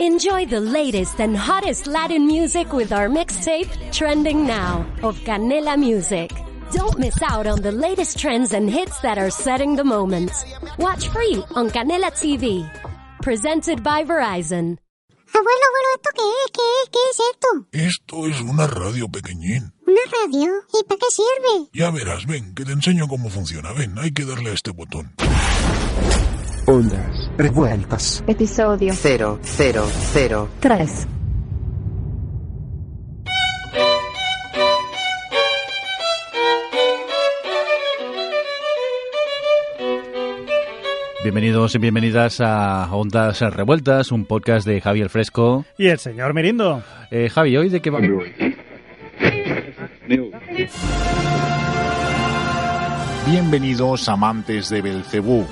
Enjoy the latest and hottest Latin music with our mixtape, Trending Now, of Canela Music. Don't miss out on the latest trends and hits that are setting the moment. Watch free on Canela TV. Presented by Verizon. Abuelo, abuelo, ¿esto qué es? ¿Qué es? ¿Qué es esto? Esto es una radio pequeñín. ¿Una radio? ¿Y para qué sirve? Ya verás, ven, que te enseño cómo funciona. Ven, hay que darle a este botón. Ondas revueltas. Episodio 0, 0, 0. 3. Bienvenidos y bienvenidas a Ondas Revueltas, un podcast de Javier Fresco. Y el señor Merindo. Eh, Javi, ¿hoy de qué vamos? Bienvenidos amantes de Belcebú,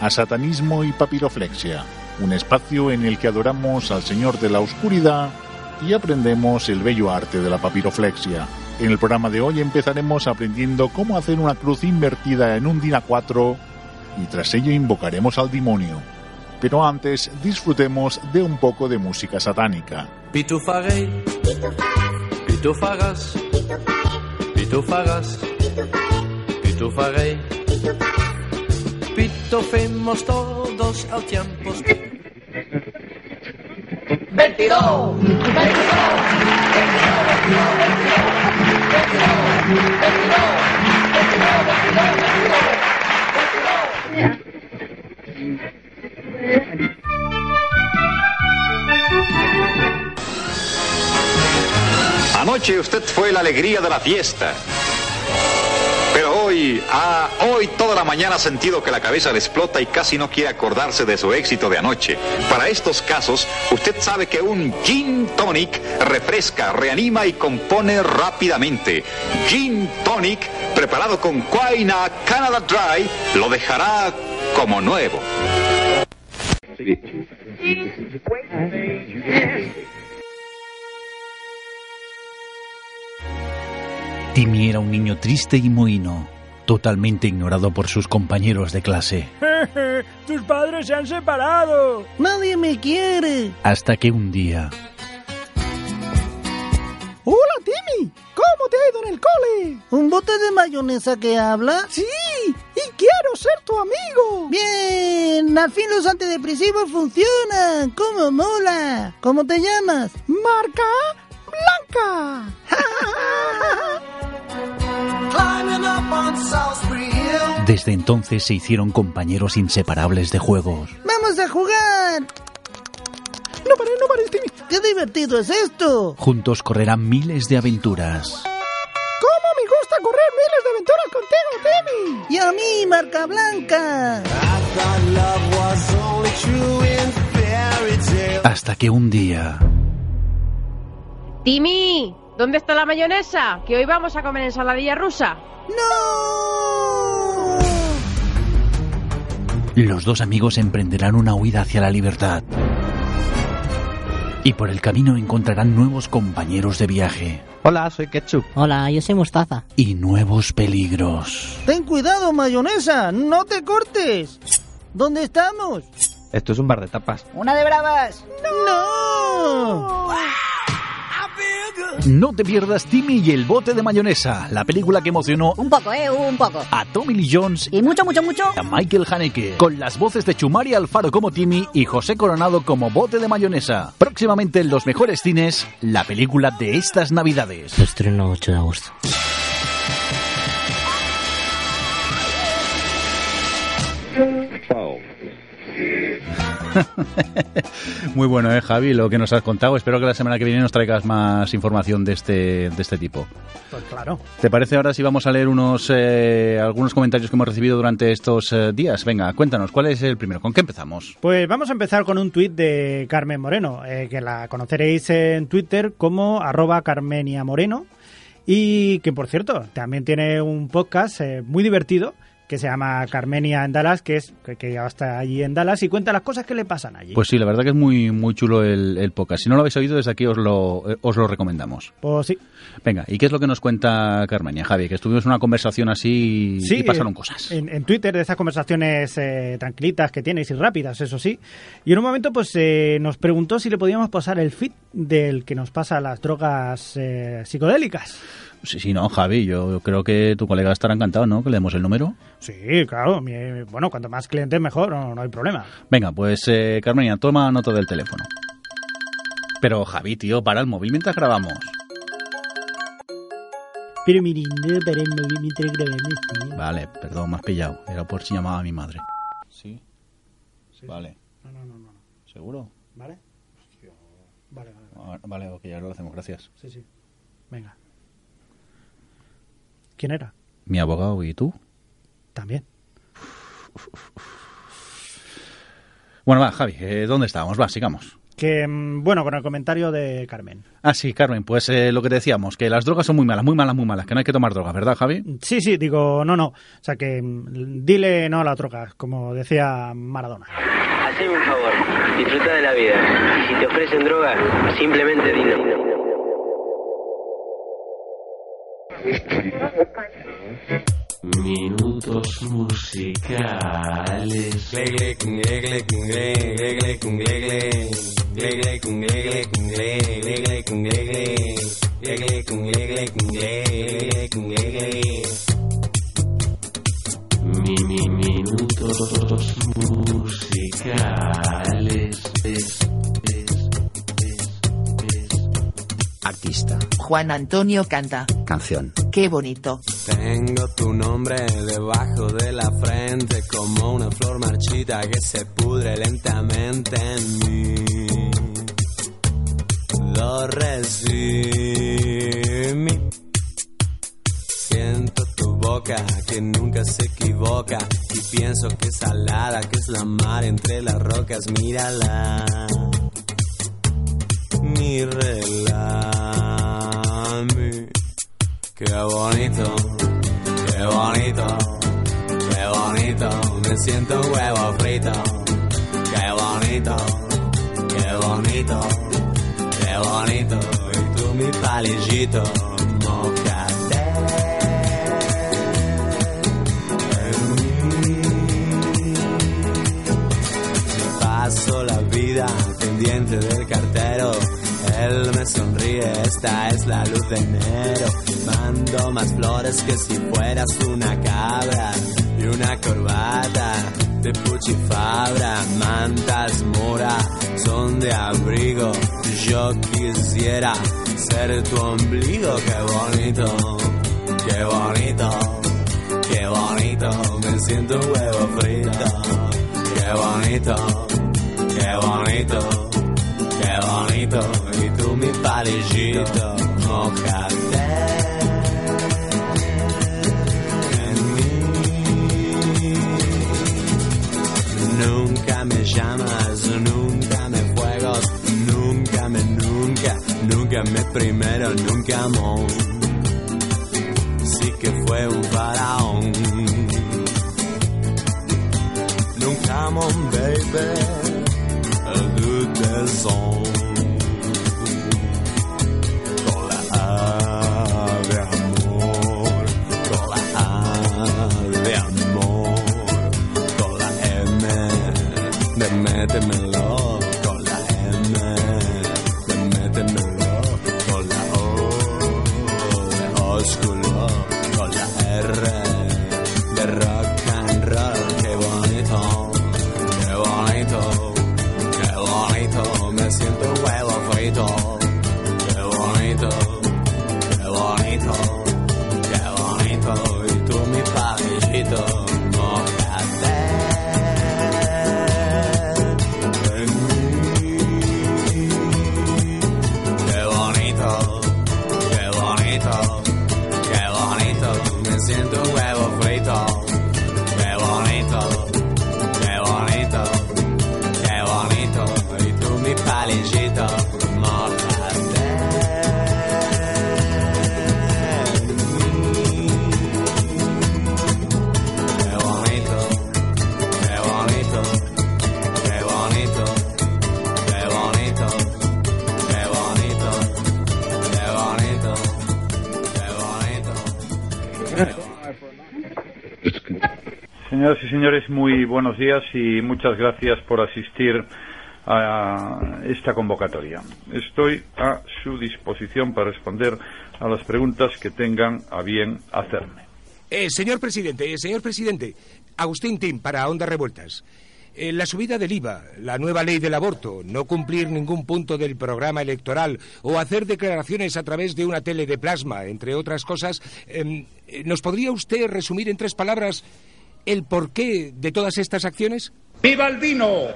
a Satanismo y Papiroflexia, un espacio en el que adoramos al Señor de la Oscuridad y aprendemos el bello arte de la papiroflexia. En el programa de hoy empezaremos aprendiendo cómo hacer una cruz invertida en un Dina 4 y tras ello invocaremos al demonio. Pero antes disfrutemos de un poco de música satánica. Pitufarei, pitufagas, pitufagas, pitufarei. Pitofemos todos al tiempo. 22, 22, 22, Anoche usted fue la alegría de la fiesta. Hoy, hoy toda la mañana ha sentido que la cabeza le explota y casi no quiere acordarse de su éxito de anoche. Para estos casos, usted sabe que un gin tonic refresca, reanima y compone rápidamente. Gin tonic, preparado con Quaina Canada Dry, lo dejará como nuevo. Timmy era un niño triste y mohino, totalmente ignorado por sus compañeros de clase. ¡Tus padres se han separado! ¡Nadie me quiere! Hasta que un día, ¡Hola, Timmy! ¿Cómo te ha ido en el cole? ¿Un bote de mayonesa que habla? ¡Sí! ¡Y quiero ser tu amigo! ¡Bien! Al fin los antidepresivos funcionan. ¡Cómo mola! ¿Cómo te llamas? Marca Blanca. desde entonces se hicieron compañeros inseparables de juegos. ¡Vamos a jugar! ¡No pares, no pares, Timmy! ¡Qué divertido es esto! Juntos correrán miles de aventuras. ¿Cómo me gusta correr miles de aventuras contigo, Timmy? Y a mí, Marca Blanca. Hasta que un día, Timmy, ¿dónde está la mayonesa? Que hoy vamos a comer ensaladilla rusa. ¡No! los dos amigos emprenderán una huida hacia la libertad. Y por el camino encontrarán nuevos compañeros de viaje Hola, soy Ketchup. Hola, yo soy Mostaza. y nuevos peligros. Ten cuidado, mayonesa. No te cortes. ¿Dónde estamos? Esto es un bar de tapas. Una de bravas. ¡No! No te pierdas Timmy y el bote de mayonesa, la película que emocionó Un poco, eh, un poco. a Tommy Lee Jones Y mucho, mucho, mucho. a Michael Haneke, con las voces de Chumari Alfaro como Timmy y José Coronado como bote de mayonesa. Próximamente en los mejores cines, la película de estas navidades. Estreno 8 de agosto. Muy bueno, eh, Javi, lo que nos has contado. Espero que la semana que viene nos traigas más información de este, de este tipo. Pues claro. ¿Te parece ahora si vamos a leer unos eh, algunos comentarios que hemos recibido durante estos eh, días? Venga, cuéntanos, ¿cuál es el primero? ¿Con qué empezamos? Pues vamos a empezar con un tuit de Carmen Moreno, eh, que la conoceréis en Twitter como arroba Carmenia Moreno y que por cierto también tiene un podcast muy divertido que se llama Carmenia en Dallas, que es que, que ya está allí en Dallas y cuenta las cosas que le pasan allí. Pues sí, la verdad que es muy muy chulo el, el podcast. Si no lo habéis oído, desde aquí os lo, eh, os lo recomendamos. Pues sí. Venga, ¿y qué es lo que nos cuenta Carmenia, Javi? Que estuvimos en una conversación así Sí, y pasaron eh, cosas. En, en Twitter, de esas conversaciones eh, tranquilitas que tienes y rápidas, eso sí. Y en un momento, pues eh, nos preguntó si le podíamos pasar el feed del que nos pasa las drogas eh, psicodélicas. Sí, sí, no, Javi, yo creo que tu colega estará encantado, ¿no? Que le demos el número. Sí, claro. mi- bueno, cuanto más clientes mejor, no, no hay problema. Venga, pues eh, Carmenia, toma nota del teléfono. Pero Javi, tío, para el móvil mientras grabamos. Pero miren, no para el móvil mientras grabamos, tío. Vale, perdón, me has pillado. Era por si llamaba a mi madre. Sí. Vale. No, no, no, no. ¿Seguro? ¿Vale? Vale, vale. Ah, Vale, ok, ahora lo hacemos, gracias. Sí, sí. Venga. ¿Quién era? Mi abogado y tú. También. Bueno, va, Javi, eh, ¿dónde estábamos? Va, sigamos. Que, mm, bueno, con el comentario de Carmen. Ah, sí, Carmen, pues eh, lo que decíamos, que las drogas son muy malas, muy malas, muy malas, que no hay que tomar drogas, ¿verdad, Javi? Sí, sí, digo, no, no. O sea que mm, dile no a la droga, como decía Maradona. Haceme un favor, disfruta de la vida. Y si te ofrecen droga, simplemente dilo. Minutos musicales. Mi, mi, minutos musicales. Artista. Juan Antonio canta. Canción. Qué bonito. Tengo tu nombre debajo de la frente como una flor marchita que se pudre lentamente en mí. Do, re, si, mi. Siento tu boca que nunca se equivoca y pienso que es salada, que es la mar entre las rocas, mírala. Mi relame. Qué bonito, qué bonito, qué bonito, me siento huevo frito. Qué bonito, qué bonito, qué bonito, y tú mi palillito, mojate. Paso la vida pendiente del cartero. Él me sonríe, esta es la luz de enero. Mando más flores que si fueras una cabra y una corbata de puchifabra. Mantas mora son de abrigo. Yo quisiera ser tu ombligo. Qué bonito, qué bonito, qué bonito. Me siento un huevo frito. Qué bonito, qué bonito, qué bonito. Y tú mi palillito, mojate. Llamas, nunca me fuegos, nunca me, nunca, nunca me primero, nunca amor. Sí que fue un faraón. Nunca mon baby, de tesón. Señoras y señores, muy buenos días y muchas gracias por asistir a esta convocatoria. Estoy a su disposición para responder a las preguntas que tengan a bien hacerme. Eh, señor presidente, eh, señor presidente, Agustín Tim para Ondas Revueltas. Eh, la subida del IVA, la nueva ley del aborto, no cumplir ningún punto del programa electoral o hacer declaraciones a través de una tele de plasma, entre otras cosas, em, eh, ¿nos podría usted resumir en tres palabras el porqué de todas estas acciones? ¡Viva el vino!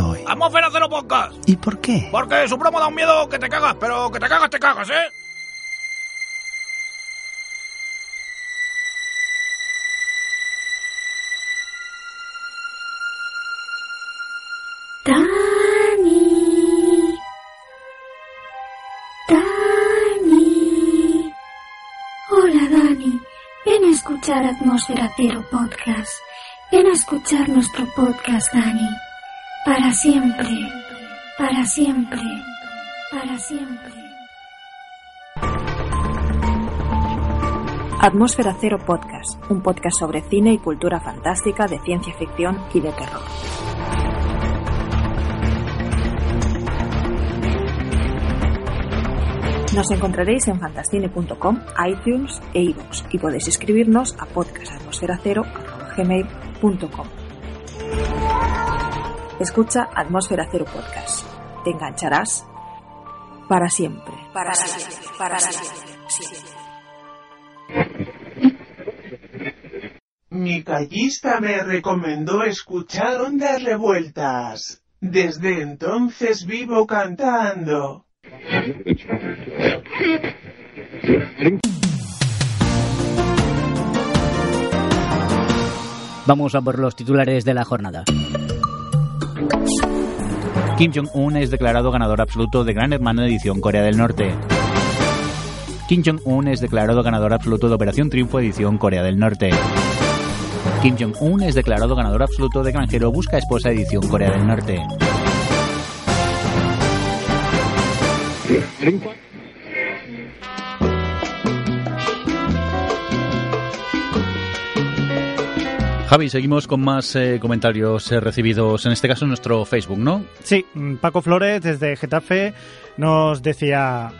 Hoy? ¡Atmósfera Cero Podcast! ¿Y por qué? Porque su promo da un miedo que te cagas, pero que te cagas, te cagas, ¿eh? Dani. Dani. Hola Dani. Ven a escuchar Atmósfera Cero Podcast. Ven a escuchar nuestro podcast, Dani. Para siempre. Para siempre. Para siempre. Atmósfera Cero Podcast, un podcast sobre cine y cultura fantástica, de ciencia ficción y de terror. Nos encontraréis en fantascine.com, iTunes e iVoox y podéis escribirnos a podcastatmosferacero.gmail.com Escucha Atmósfera Cero Podcast. Te engancharás para siempre. Para siempre. Para siempre. siempre. Mi callista me recomendó escuchar ondas revueltas. Desde entonces vivo cantando. Vamos a por los titulares de la jornada. Kim Jong-un es declarado ganador absoluto de Gran Hermano edición Corea del Norte. Kim Jong-un es declarado ganador absoluto de Operación Triunfo edición Corea del Norte. Kim Jong-un es declarado ganador absoluto de Granjero Busca Esposa edición Corea del Norte. Javi, seguimos con más eh, comentarios eh, recibidos, en este caso en nuestro Facebook, ¿no? Sí, mm, Paco Flores desde Getafe nos decía...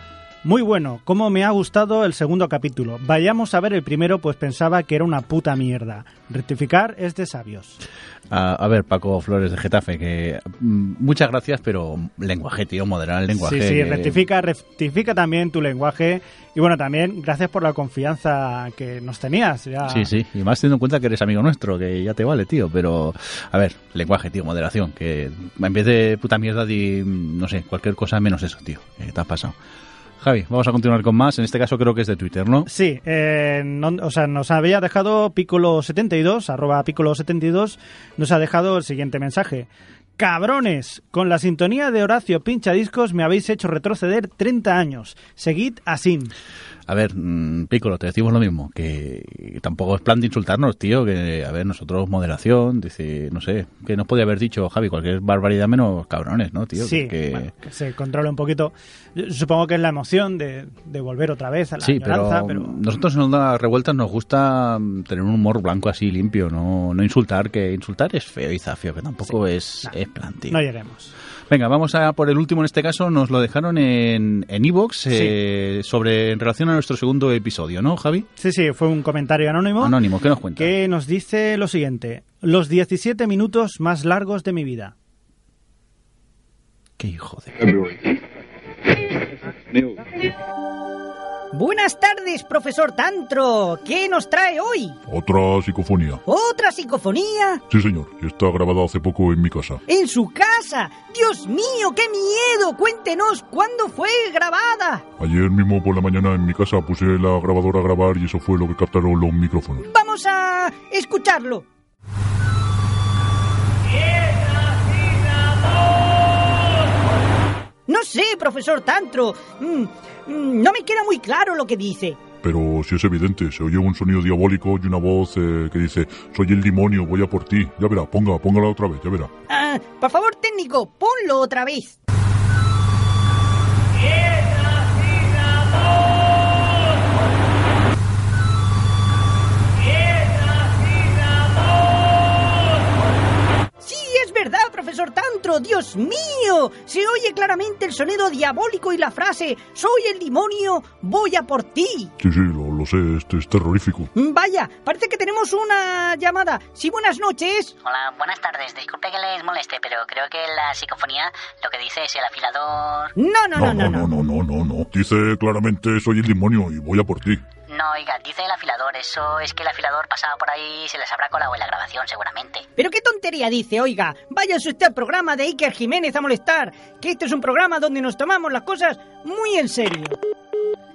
Muy bueno, cómo me ha gustado el segundo capítulo. Vayamos a ver el primero, pues pensaba que era una puta mierda. Rectificar es de sabios. A, a ver, Paco Flores de Getafe, que mm, muchas gracias, pero lenguaje, tío, moderar el lenguaje. Sí, sí, rectifica, rectifica también tu lenguaje. Y bueno, también gracias por la confianza que nos tenías. Ya. Sí, sí, y más teniendo en cuenta que eres amigo nuestro, que ya te vale, tío, pero a ver, lenguaje, tío, moderación, que en vez de puta mierda di, no sé, cualquier cosa menos eso, tío, que te has pasado. Javi, vamos a continuar con más, en este caso creo que es de Twitter, ¿no? Sí, eh, no- o sea, nos había dejado Piccolo72, arroba Piccolo72, nos ha dejado el siguiente mensaje. Cabrones, con la sintonía de Horacio Pinchadiscos me habéis hecho retroceder 30 años. Seguid así. A ver, mm, Piccolo, te decimos lo mismo, que tampoco es plan de insultarnos, tío, que, a ver, nosotros moderación, dice, no sé, que nos podía haber dicho, Javi, cualquier barbaridad menos cabrones, ¿no, tío? Sí, que, bueno, que se controle un poquito. Yo Supongo que es la emoción de, de volver otra vez a la Sí, pero, nosotros en Onda Revueltas nos gusta mm, tener un humor blanco así, limpio, no, no insultar, que insultar es feo y zafio, que tampoco es, es plan, tío. no lleguemos. Venga, vamos a por el último en este caso, nos lo dejaron en en Evox eh, sobre en relación a nuestro segundo episodio, ¿no, Javi? Sí, sí, fue un comentario anónimo. Anónimo, ¿qué nos cuenta? Que nos dice lo siguiente. Los 17 minutos más largos de mi vida. Qué hijo de... Buenas tardes, profesor Tantro. ¿Qué nos trae hoy? Otra psicofonía. ¿Otra psicofonía? Sí, señor. Está grabada hace poco en mi casa. En su casa. Dios mío, qué miedo. Cuéntenos cuándo fue grabada. Ayer mismo por la mañana en mi casa puse la grabadora a grabar y eso fue lo que captaron los micrófonos. Vamos a escucharlo. No sé, profesor Tantro. Mm, mm, no me queda muy claro lo que dice. Pero si es evidente, se oye un sonido diabólico y una voz eh, que dice, soy el demonio, voy a por ti. Ya verá, ponga, póngala otra vez, ya verá. Ah, por favor, técnico, ponlo otra vez. Sí, es verdad, profesor Tantro, Dios mío. Se oye claramente el sonido diabólico y la frase, soy el demonio, voy a por ti. Sí, sí, lo, lo sé, este es terrorífico. Mm, Vaya, parece que tenemos una llamada. Sí, buenas noches. Hola, buenas tardes. Disculpe que les moleste, pero creo que la psicofonía lo que dice es el afilador. No, no, no, no, no, no, no, no, no. Dice claramente, soy el demonio y voy a por ti. No, oiga, dice el afilador. Eso es que el afilador pasaba por ahí y se les habrá colado en la grabación, seguramente. Pero qué tontería dice, oiga. Váyase usted al programa de Iker Jiménez a molestar, que este es un programa donde nos tomamos las cosas muy en serio.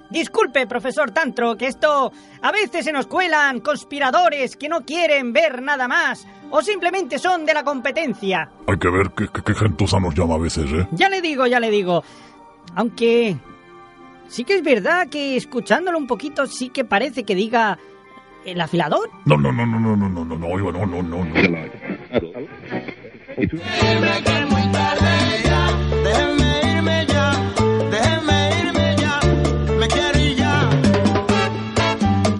Disculpe, profesor Tantro, que esto a veces se nos cuelan conspiradores que no quieren ver nada más o simplemente son de la competencia. Hay que ver qué, qué, qué gentuza nos llama a veces, ¿eh? Ya le digo, ya le digo. Aunque sí que es verdad que escuchándolo un poquito sí que parece que diga el afilador. No, no, no, no, no, no, no, no, no, no, no, no, no.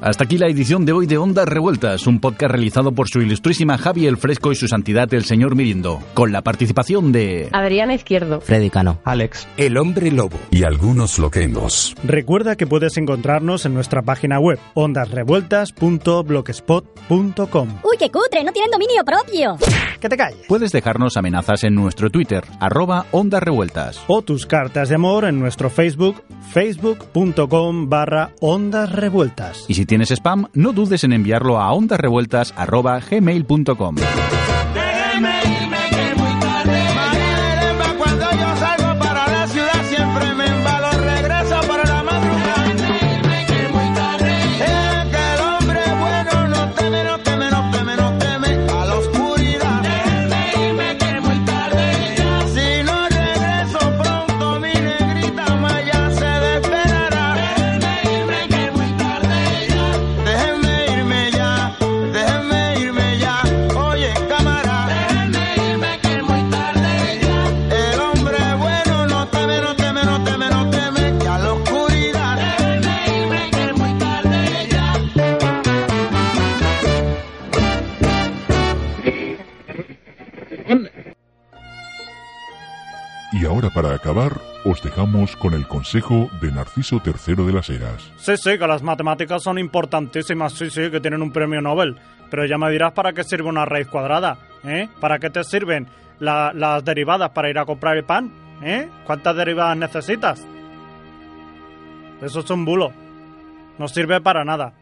Hasta aquí la edición de hoy de Ondas Revueltas, un podcast realizado por su ilustrísima Javi el Fresco y su santidad el señor Mirindo, con la participación de Adriana Izquierdo. Freddy Cano. Alex. El hombre lobo. Y algunos loquendos. Recuerda que puedes encontrarnos en nuestra página web ondasrevueltas.blogspot.com. Uy, qué cutre, no tienen dominio propio. Que te calles. Puedes dejarnos amenazas en nuestro Twitter, arroba Ondas Revueltas. O tus cartas de amor en nuestro Facebook, facebook.com barra ondas revueltas. Y si tienes spam, no dudes en enviarlo a ondasrevueltas dejamos con el consejo de Narciso III de las Heras. Sí, sí, que las matemáticas son importantísimas, sí, sí, que tienen un premio Nobel. Pero ya me dirás para qué sirve una raíz cuadrada, ¿eh? ¿Para qué te sirven la- las derivadas para ir a comprar el pan? ¿Eh? ¿Cuántas derivadas necesitas? Eso es un bulo. No sirve para nada.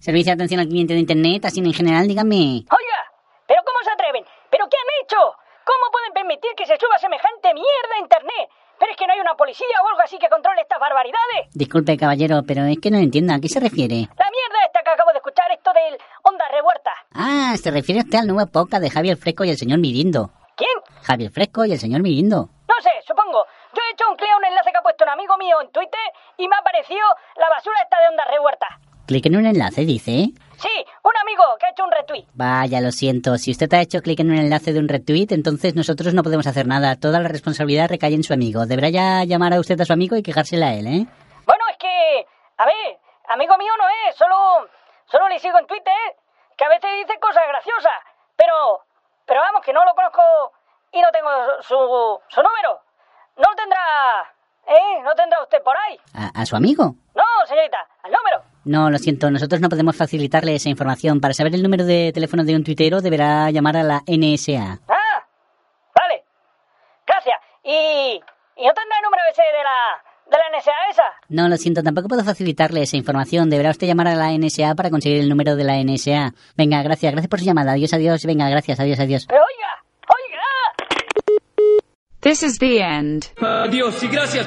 Servicio de atención al cliente de Internet, así en general, dígame. Oiga, ¿pero cómo se atreven? ¿Pero qué han hecho? ¿Cómo pueden permitir que se suba semejante mierda a Internet? ¿Pero es que no hay una policía o algo así que controle estas barbaridades? Disculpe, caballero, pero es que no entiendo. ¿A qué se refiere? La mierda esta que acabo de escuchar, esto del Onda Revuelta. Ah, se refiere usted al nuevo podcast de Javier Fresco y el señor Mirindo. ¿Quién? Javier Fresco y el señor Mirindo. No sé, supongo. Yo he hecho un clic a un enlace que ha puesto un amigo mío en Twitter y me ha aparecido la basura esta de Onda Revuelta. Clic en un enlace, dice. Sí, un amigo que ha hecho un retweet. Vaya, lo siento. Si usted ha hecho clic en un enlace de un retweet, entonces nosotros no podemos hacer nada. Toda la responsabilidad recae en su amigo. Deberá ya llamar a usted a su amigo y quejársela a él, ¿eh? Bueno, es que, a ver, amigo mío no es, solo, solo le sigo en Twitter, que a veces dice cosas graciosas, pero, pero vamos, que no lo conozco y no tengo su, su número. No lo tendrá, ¿eh? No tendrá usted por ahí. ¿A, a su amigo? No, señorita, al número. No, lo siento. Nosotros no podemos facilitarle esa información. Para saber el número de teléfono de un tuitero, deberá llamar a la NSA. Ah, vale. Gracias. ¿Y, y no tendrá el número ese de la, de la NSA esa? No, lo siento. Tampoco puedo facilitarle esa información. Deberá usted llamar a la NSA para conseguir el número de la NSA. Venga, gracias. Gracias por su llamada. Adiós, adiós. Venga, gracias. Adiós, adiós. Pero oiga, oiga. This is the end. Adiós y gracias.